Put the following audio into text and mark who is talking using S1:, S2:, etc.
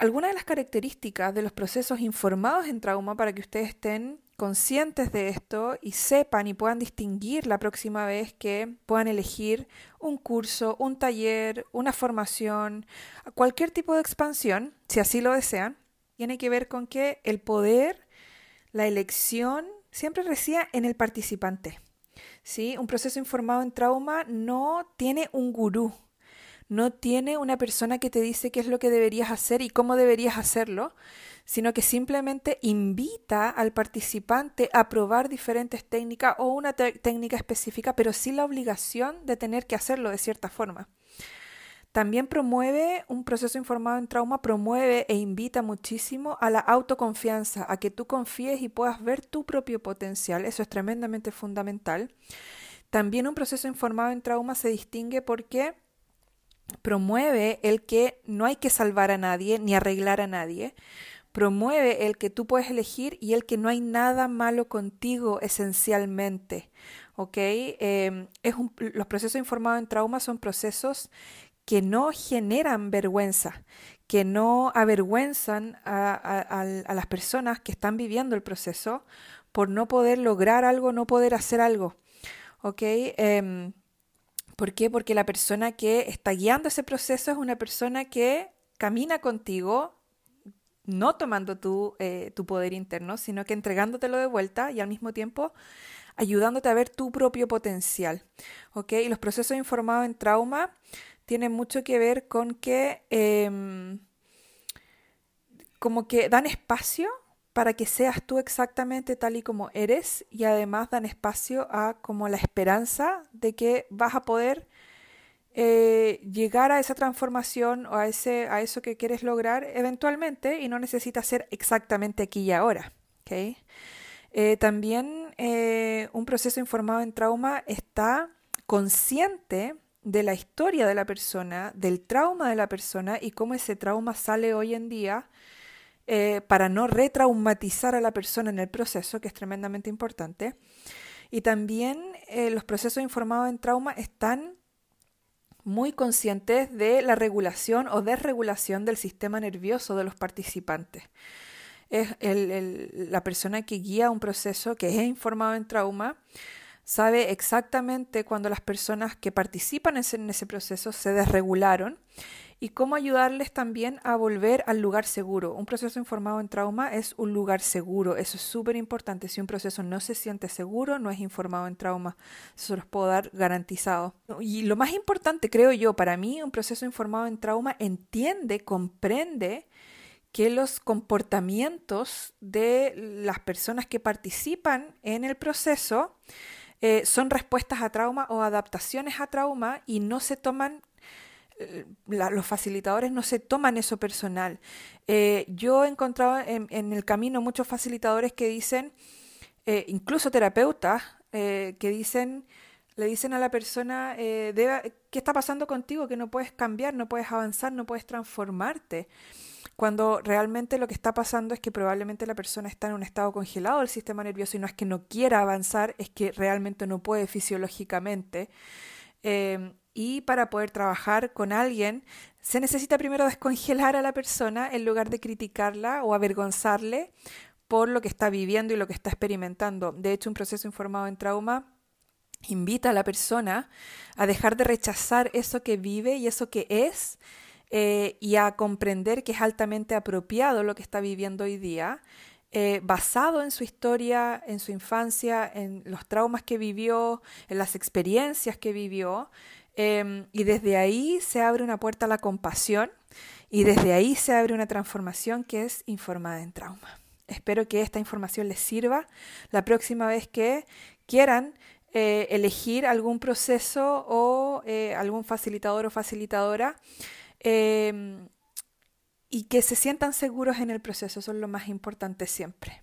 S1: Algunas de las características de los procesos informados en trauma para que ustedes estén conscientes de esto y sepan y puedan distinguir la próxima vez que puedan elegir un curso, un taller, una formación, cualquier tipo de expansión, si así lo desean, tiene que ver con que el poder, la elección, siempre reside en el participante. ¿sí? Un proceso informado en trauma no tiene un gurú, no tiene una persona que te dice qué es lo que deberías hacer y cómo deberías hacerlo, sino que simplemente invita al participante a probar diferentes técnicas o una técnica específica, pero sin la obligación de tener que hacerlo de cierta forma. También promueve, un proceso informado en trauma promueve e invita muchísimo a la autoconfianza, a que tú confíes y puedas ver tu propio potencial. Eso es tremendamente fundamental. También un proceso informado en trauma se distingue porque promueve el que no hay que salvar a nadie ni arreglar a nadie. Promueve el que tú puedes elegir y el que no hay nada malo contigo esencialmente. ¿Ok? Em, es los procesos informados en trauma son procesos que no generan vergüenza, que no avergüenzan a, las personas que están viviendo el proceso por no poder lograr algo, no poder hacer algo. Em, ¿Por qué? Porque la persona que está guiando ese proceso es una persona que camina contigo, no tomando tu, eh, tu poder interno, sino que entregándotelo de vuelta y al mismo tiempo ayudándote a ver tu propio potencial. ¿ok? Y los procesos informados en trauma tienen mucho que ver con que em, como que dan espacio para que seas tú exactamente tal y como eres y además dan espacio a como la esperanza de que vas a poder eh, llegar a esa transformación o a, ese, a eso que quieres lograr eventualmente y no necesitas ser exactamente aquí y ahora. Eh, también eh, un proceso informado en trauma está consciente de la historia de la persona, del trauma de la persona y cómo ese trauma sale hoy en día eh, para no retraumatizar a la persona en el proceso, que es tremendamente importante. Y también eh, los procesos informados en trauma están muy conscientes de la regulación o desregulación del sistema nervioso de los participantes. Es la persona que guía un proceso que es informado en trauma sabe exactamente cuando las personas que participan en ese proceso se desregularon y cómo ayudarles también a volver al lugar seguro. Un proceso informado en trauma es un lugar seguro, eso es súper importante. Si un proceso no se siente seguro, no es informado en trauma. Eso los puedo dar garantizado. Y lo más importante, creo yo, para mí, un proceso informado en trauma entiende, comprende que los comportamientos de las personas que participan en el proceso eh, son respuestas a trauma o adaptaciones a trauma y no se toman eh, los facilitadores no se toman eso personal. Eh, yo he encontrado en, el camino muchos facilitadores que dicen, eh, incluso terapeutas, que dicen, le dicen a la persona, ¿qué está pasando contigo? Que no puedes cambiar, no puedes avanzar, no puedes transformarte. Cuando realmente lo que está pasando es que probablemente la persona está en un estado congelado del sistema nervioso y no es que no quiera avanzar, es que realmente no puede fisiológicamente. Y para poder trabajar con alguien, se necesita primero descongelar a la persona en lugar de criticarla o avergonzarle por lo que está viviendo y lo que está experimentando. De hecho, un proceso informado en trauma invita a la persona a dejar de rechazar eso que vive y eso que es eh, y a comprender que es altamente apropiado lo que está viviendo hoy día, eh, basado en su historia, en su infancia, en los traumas que vivió, en las experiencias que vivió, Em, y desde ahí se abre una puerta a la compasión y desde ahí se abre una transformación que es informada en trauma. Espero que esta información les sirva la próxima vez que quieran eh, elegir algún proceso o eh, algún facilitador o facilitadora. Em, y que se sientan seguros en el proceso, eso es lo más importante siempre.